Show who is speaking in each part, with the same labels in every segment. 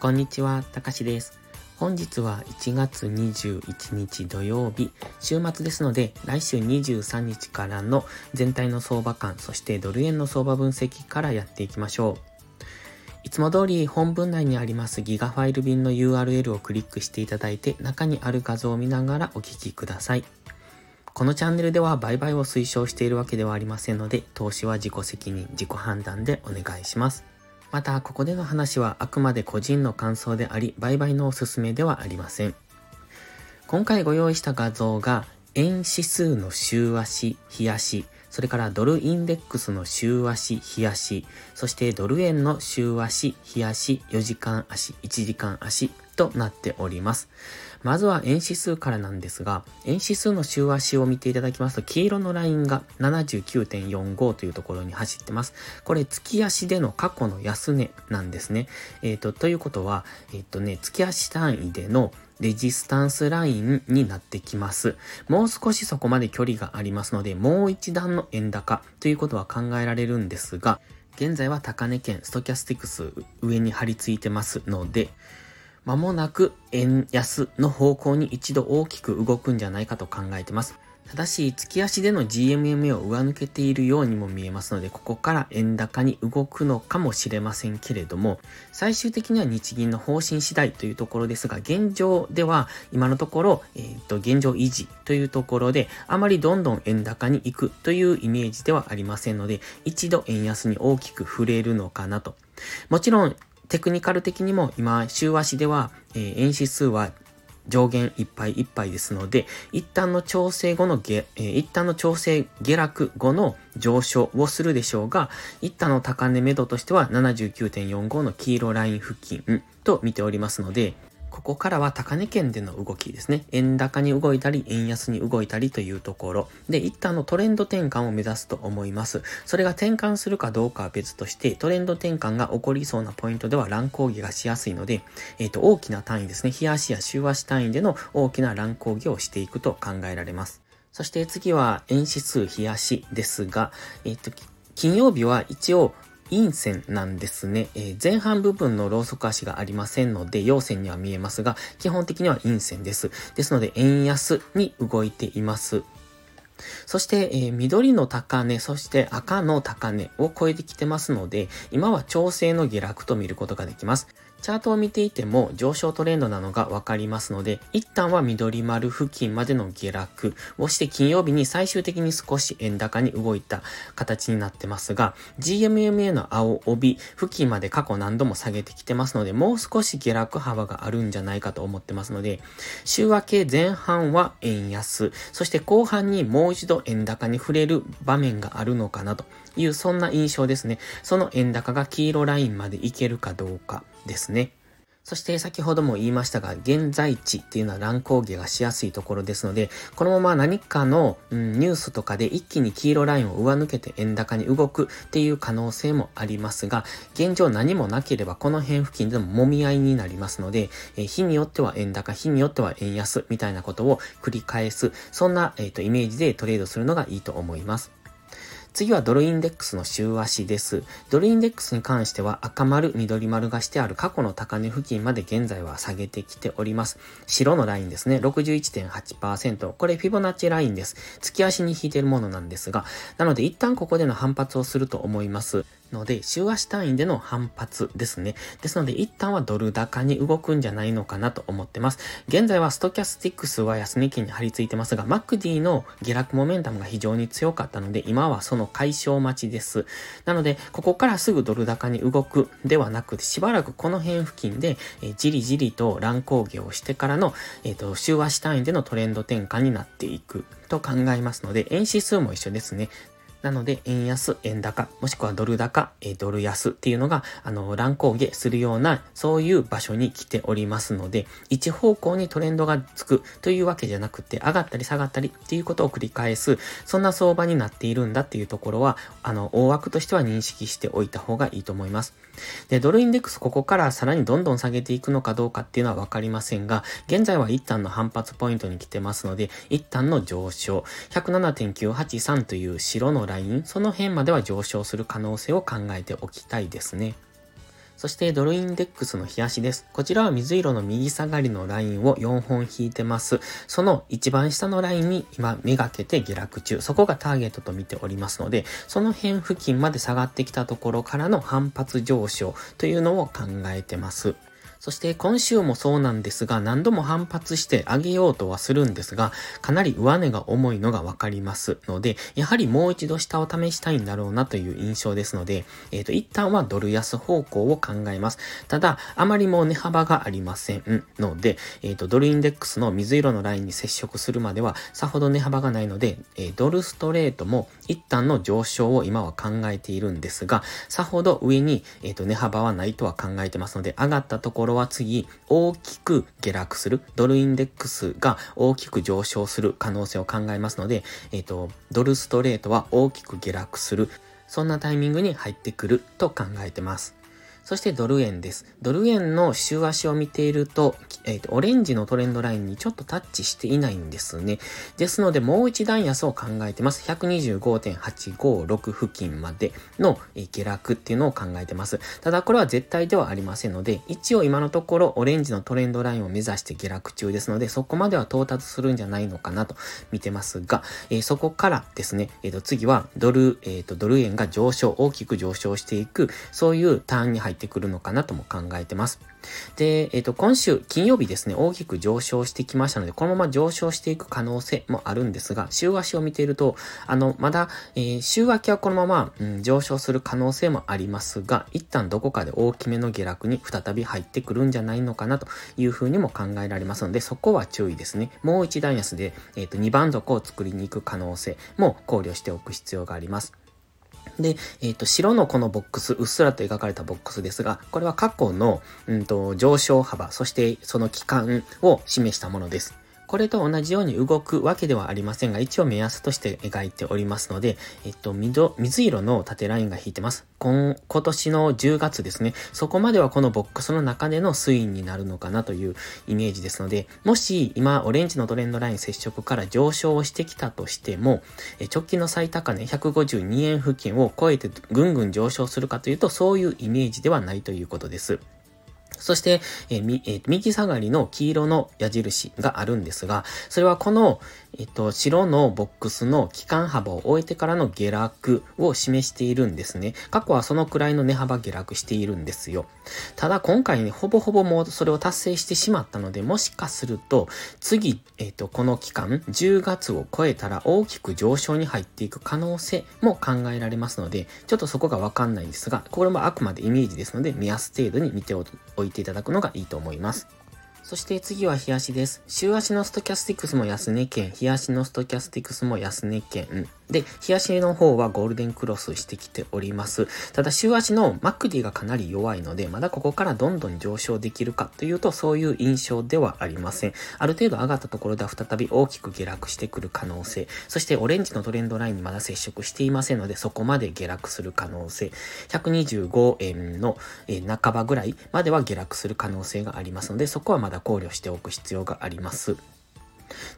Speaker 1: こんにちは、たかしです。本日は1月21日土曜日、週末ですので、来週23日からの全体の相場感、そしてドル円の相場分析からやっていきましょう。いつも通り本文内にありますギガファイル便の URL をクリックしていただいて、中にある画像を見ながらお聞きください。このチャンネルでは売買を推奨しているわけではありませんので、投資は自己責任、自己判断でお願いします。また、ここでの話はあくまで個人の感想であり、売買のおすすめではありません。今回ご用意した画像が、円指数の週足、日足、それからドルインデックスの週足、日足、そしてドル円の週足、日足、4時間足、1時間足となっております。まずは円指数からなんですが、円指数の週足を見ていただきますと、黄色のラインが79.45というところに走ってます。これ、月足での過去の安値なんですね。えっ、ー、と、ということは、えっ、ー、とね、月足単位でのレジスタンスラインになってきます。もう少しそこまで距離がありますので、もう一段の円高ということは考えられるんですが、現在は高値圏ストキャスティクス上に張り付いてますので、間もなく円安の方向に一度大きく動くんじゃないかと考えてます。ただし、月足での GMM を上抜けているようにも見えますので、ここから円高に動くのかもしれませんけれども、最終的には日銀の方針次第というところですが、現状では今のところ、えっ、ー、と、現状維持というところで、あまりどんどん円高に行くというイメージではありませんので、一度円安に大きく触れるのかなと。もちろん、テクニカル的にも今、週足では、えー、円指数は上限いっぱいいっぱいですので、一旦の調整後の下、え、一旦の調整下落後の上昇をするでしょうが、一旦の高値目処としては79.45の黄色ライン付近と見ておりますので、ここからは高値圏での動きですね。円高に動いたり、円安に動いたりというところ。で、一旦のトレンド転換を目指すと思います。それが転換するかどうかは別として、トレンド転換が起こりそうなポイントでは乱高下がしやすいので、えっ、ー、と、大きな単位ですね。日足や週足単位での大きな乱高下をしていくと考えられます。そして次は円指数日足ですが、えっ、ー、と、金曜日は一応陰線なんですね。えー、前半部分のローソク足がありませんので、陽線には見えますが、基本的には陰線です。ですので、円安に動いています。そして、えー、緑の高値、そして赤の高値を超えてきてますので、今は調整の下落と見ることができます。チャートを見ていても上昇トレンドなのがわかりますので、一旦は緑丸付近までの下落をして金曜日に最終的に少し円高に動いた形になってますが、GMMA の青帯付近まで過去何度も下げてきてますので、もう少し下落幅があるんじゃないかと思ってますので、週明け前半は円安、そして後半にもう一度円高に触れる場面があるのかなという、そんな印象ですね。その円高が黄色ラインまでいけるかどうか。ですね。そして先ほども言いましたが、現在地っていうのは乱高下がしやすいところですので、このまま何かの、うん、ニュースとかで一気に黄色ラインを上抜けて円高に動くっていう可能性もありますが、現状何もなければこの辺付近でも揉み合いになりますので、え、日によっては円高、日によっては円安みたいなことを繰り返す、そんな、えーとイメージでトレードするのがいいと思います。次はドルインデックスの週足です。ドルインデックスに関しては赤丸、緑丸がしてある過去の高値付近まで現在は下げてきております。白のラインですね。61.8%。これフィボナッチラインです。月足に引いてるものなんですが、なので一旦ここでの反発をすると思います。ので、週足単位での反発ですね。ですので、一旦はドル高に動くんじゃないのかなと思ってます。現在はストキャスティックスは安値圏に張り付いてますが、 MACD の下落モメンタムが非常に強かったので、今はその解消待ちです。なので、ここからすぐドル高に動くではなく、しばらくこの辺付近で、えー、じりじりと乱高下をしてからの、えっ、ー、と、週足単位でのトレンド転換になっていくと考えますので、円指数も一緒ですね。なので、円安、円高、もしくはドル高、えドル安っていうのが、あの、乱高下するような、そういう場所に来ておりますので、一方向にトレンドがつくというわけじゃなくて、上がったり下がったりっていうことを繰り返す、そんな相場になっているんだっていうところは、あの、大枠としては認識しておいた方がいいと思います。で、ドルインデックスここからさらにどんどん下げていくのかどうかっていうのはわかりませんが、現在は一旦の反発ポイントに来てますので、一旦の上昇、107.983という白のライン、その辺までは上昇する可能性を考えておきたいですね。そしてドルインデックスの冷やしです。こちらは水色の右下がりのラインを4本引いてます。その一番下のラインに今めがけて下落中。そこがターゲットと見ておりますので、その辺付近まで下がってきたところからの反発上昇というのを考えてます。そして今週もそうなんですが、何度も反発して上げようとはするんですが、かなり上値が重いのがわかりますので、やはりもう一度下を試したいんだろうなという印象ですので、えっ、ー、と、一旦はドル安方向を考えます。ただ、あまりもう値幅がありませんので、えっ、ー、と、ドルインデックスの水色のラインに接触するまでは、さほど値幅がないので、えー、ドルストレートも一旦の上昇を今は考えているんですが、さほど上に、えっ、と、値幅はないとは考えてますので、上がったところろは次、大きく下落する、ドルインデックスが大きく上昇する可能性を考えますので、えっ、ー、と、ドルストレートは大きく下落する、そんなタイミングに入ってくると考えてます。そしてドル円です。ドル円の週足を見ていると、えっ、ー、と、オレンジのトレンドラインにちょっとタッチしていないんですね。ですので、もう一段安を考えてます。125.856付近までの、え、下落っていうのを考えてます。ただ、これは絶対ではありませんので、一応今のところ、オレンジのトレンドラインを目指して下落中ですので、そこまでは到達するんじゃないのかなと見てますが、えー、そこからですね、えっ、と、次はドル、えっ、と、ドル円が上昇、大きく上昇していく、そういうターンに入ってってくるのかなとも考えてます。で、えっ、ー、と、今週金曜日ですね、大きく上昇してきましたので、このまま上昇していく可能性もあるんですが、週足を見ていると、あの、まだ、えー、週明けはこのまま、うん、上昇する可能性もありますが、一旦どこかで大きめの下落に再び入ってくるんじゃないのかなというふうにも考えられますので、そこは注意ですね。もう一段安で、えっ、ー、と、2番底を作りに行く可能性も考慮しておく必要があります。で、えっ、ー、と、白のこのボックス、うっすらと描かれたボックスですが、これは過去の、うんと、上昇幅、そしてその期間を示したものです。これと同じように動くわけではありませんが、一応目安として描いておりますので、えっと、水色の縦ラインが引いてます。今、年の10月ですね。そこまではこのボックスの中での推移になるのかなというイメージですので、もし今、オレンジのトレンドライン接触から上昇をしてきたとしても、直近の最高値152円付近を超えてぐんぐん上昇するかというと、そういうイメージではないということです。そして、えーえー、右下がりの黄色の矢印があるんですが、それはこの、えっと、白のボックスの期間幅を終えてからの下落を示しているんですね。過去はそのくらいの値幅下落しているんですよ。ただ今回ね、ほぼほぼもうそれを達成してしまったので、もしかすると、次、えっと、この期間、10月を超えたら大きく上昇に入っていく可能性も考えられますので、ちょっとそこがわかんないんですが、これもあくまでイメージですので、目安程度に見ておいていただくのがいいと思います。そして次は日足です。週足のストキャスティクスも安値圏、日足のストキャスティクスも安値県。で、日足の方はゴールデンクロスしてきております。ただ週足のマクディがかなり弱いので、まだここからどんどん上昇できるかというと、そういう印象ではありません。ある程度上がったところでは再び大きく下落してくる可能性。そしてオレンジのトレンドラインにまだ接触していませんので、そこまで下落する可能性。125円の半ばぐらいまでは下落する可能性がありますので、そこはまだ考慮しておく必要があります。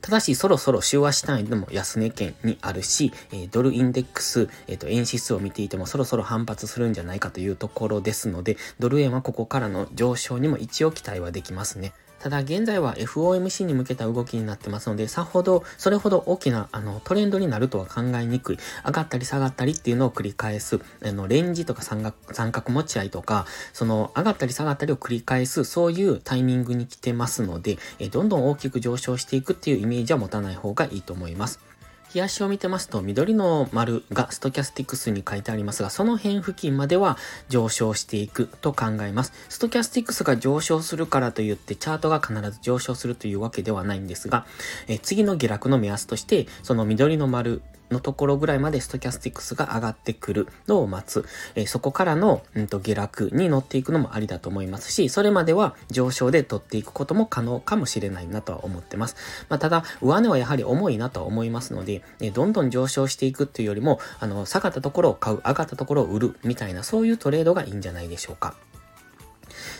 Speaker 1: ただし、そろそろ週足単位でも安値圏にあるし、えドルインデックス、えっ、と、円指数を見ていてもそろそろ反発するんじゃないかというところですので、ドル円はここからの上昇にも一応期待はできますね。ただ現在は FOMC に向けた動きになってますので、さほど、それほど大きなあのトレンドになるとは考えにくい。上がったり下がったりっていうのを繰り返す。あの、レンジとか三角三角持ち合いとか、その上がったり下がったりを繰り返す、そういうタイミングに来てますので、えどんどん大きく上昇していくっていうイメージは持たない方がいいと思います。日足を見てますと、緑の丸がストキャスティクスに書いてありますが、その辺付近までは上昇していくと考えます。ストキャスティクスが上昇するからといって、チャートが必ず上昇するというわけではないんですが、え次の下落の目安として、その緑の丸のところぐらいまでストキャスティックスが上がってくるのを待つ。えー、そこからの、うんと、下落に乗っていくのもありだと思いますし、それまでは上昇で取っていくことも可能かもしれないなとは思ってます。まあ、ただ、上値はやはり重いなとは思いますので、えー、どんどん上昇していくっていうよりも、あの、下がったところを買う、上がったところを売る、みたいな、そういうトレードがいいんじゃないでしょうか。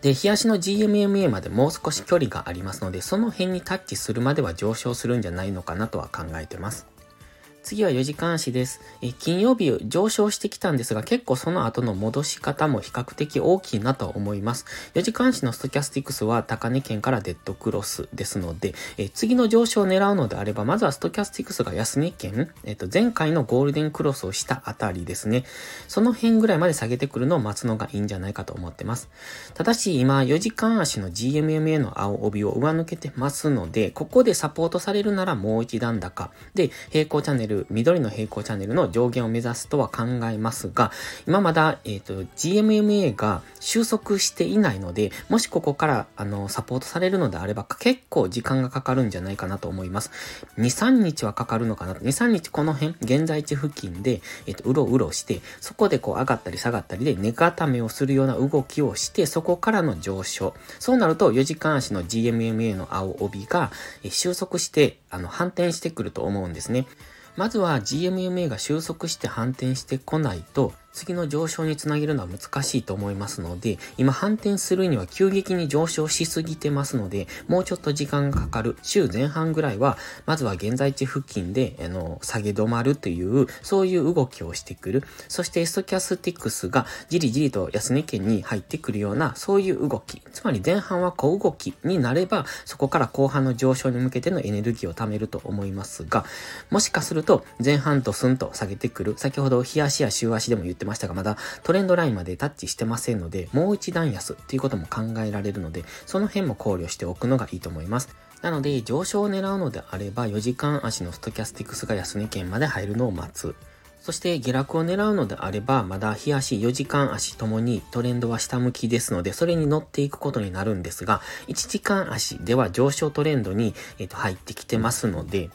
Speaker 1: で、日足の GMMA までもう少し距離がありますので、その辺にタッチするまでは上昇するんじゃないのかなとは考えてます。次は4時間足です。え金曜日上昇してきたんですが、結構その後の戻し方も比較的大きいなと思います。4時間足のストキャスティクスは高値圏からデッドクロスですので、え次の上昇を狙うのであれば、まずはストキャスティクスが安値圏、えっ、と、前回のゴールデンクロスをしたあたりですね。その辺ぐらいまで下げてくるのを待つのがいいんじゃないかと思ってます。ただし、今、4時間足の GMMA の青帯を上抜けてますので、ここでサポートされるならもう一段高。で、平行チャンネル、緑の平行チャンネルの上限を目指すとは考えますが、今まだ、えっ、ー、と、GMMA が収束していないので、もしここから、あの、サポートされるのであれば、結構時間がかかるんじゃないかなと思います。2、3日はかかるのかな。2、3日この辺、現在地付近で、えっ、ー、と、うろうろして、そこでこう上がったり下がったりで、値固めをするような動きをして、そこからの上昇。そうなると、4時間足の GMMA の青帯が、え収束して、あの、反転してくると思うんですね。まずは GMMA が収束して反転してこないと、次の上昇につなげるのは難しいと思いますので、今反転するには急激に上昇しすぎてますので、もうちょっと時間がかかる週前半ぐらいは、まずは現在地付近で、あの、下げ止まるという、そういう動きをしてくる。そしてストキャスティックスがじりじりと安値圏に入ってくるような、そういう動き。つまり前半は小動きになれば、そこから後半の上昇に向けてのエネルギーを貯めると思いますが、もしかすると前半とスンと下げてくる。先ほど日足や週足でも言ってましたが、まだトレンドラインまでタッチしてませんので、もう一段安っていうことも考えられるので、その辺も考慮しておくのがいいと思います。なので、上昇を狙うのであれば、4時間足のストキャスティクスが安値圏まで入るのを待つ。そして下落を狙うのであれば、まだ日足、4時間足ともにトレンドは下向きですので、それに乗っていくことになるんですが、1時間足では上昇トレンドに、えっと入ってきてますので、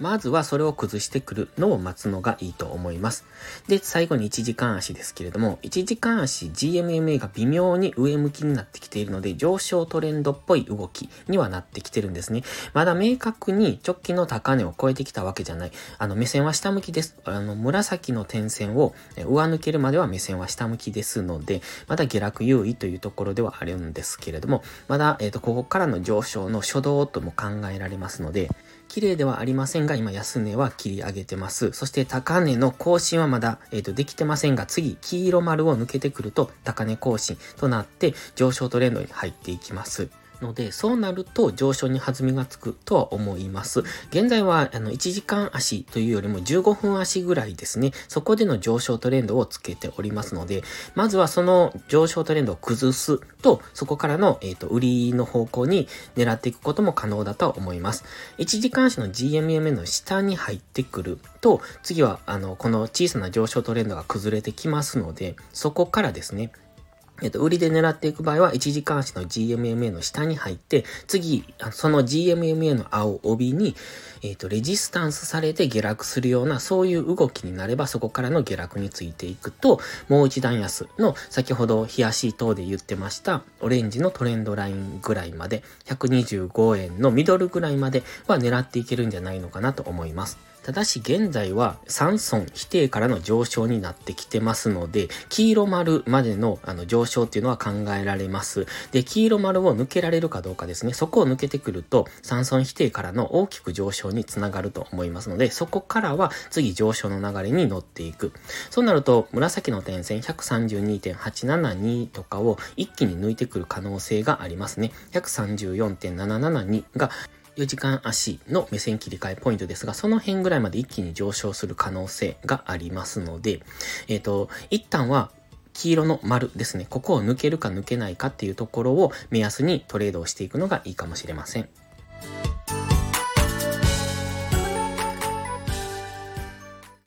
Speaker 1: まずはそれを崩してくるのを待つのがいいと思います。で、最後に1時間足ですけれども、1時間足 GMMA が微妙に上向きになってきているので、上昇トレンドっぽい動きにはなってきてるんですね。まだ明確に直近の高値を超えてきたわけじゃない。あの、目線は下向きです。あの、紫の点線を上抜けるまでは目線は下向きですので、まだ下落優位というところではあるんですけれども、まだ、えっ、ー、と、ここからの上昇の初動とも考えられますので、綺麗ではありませんが、今安値は切り上げてます。そして高値の更新はまだ、えっ、ー、と、できてませんが、次、黄色丸を抜けてくると高値更新となって上昇トレンドに入っていきます。ので、そうなると上昇に弾みがつくとは思います。現在は、あの、1時間足というよりも15分足ぐらいですね。そこでの上昇トレンドをつけておりますので、まずはその上昇トレンドを崩すと、そこからの、えっ、ー、と、売りの方向に狙っていくことも可能だと思います。1時間足の GMM の下に入ってくると、次は、あの、この小さな上昇トレンドが崩れてきますので、そこからですね、えっと、売りで狙っていく場合は、1時間足の GMMA の下に入って、次、その GMMA の青帯に、えっと、レジスタンスされて下落するような、そういう動きになれば、そこからの下落についていくと、もう一段安の、先ほど、冷やし等で言ってました、オレンジのトレンドラインぐらいまで、125円のミドルぐらいまでは狙っていけるんじゃないのかなと思います。ただし現在は3損否定からの上昇になってきてますので、黄色丸までのあの上昇っていうのは考えられます。で、黄色丸を抜けられるかどうかですね。そこを抜けてくると、3損否定からの大きく上昇につながると思いますので、そこからは次上昇の流れに乗っていく。そうなると、紫の点線132.872とかを一気に抜いてくる可能性がありますね。134.772が4時間足の目線切り替えポイントですが、その辺ぐらいまで一気に上昇する可能性がありますので、えっ、ー、と、一旦は黄色の丸ですね。ここを抜けるか抜けないかっていうところを目安にトレードをしていくのがいいかもしれません。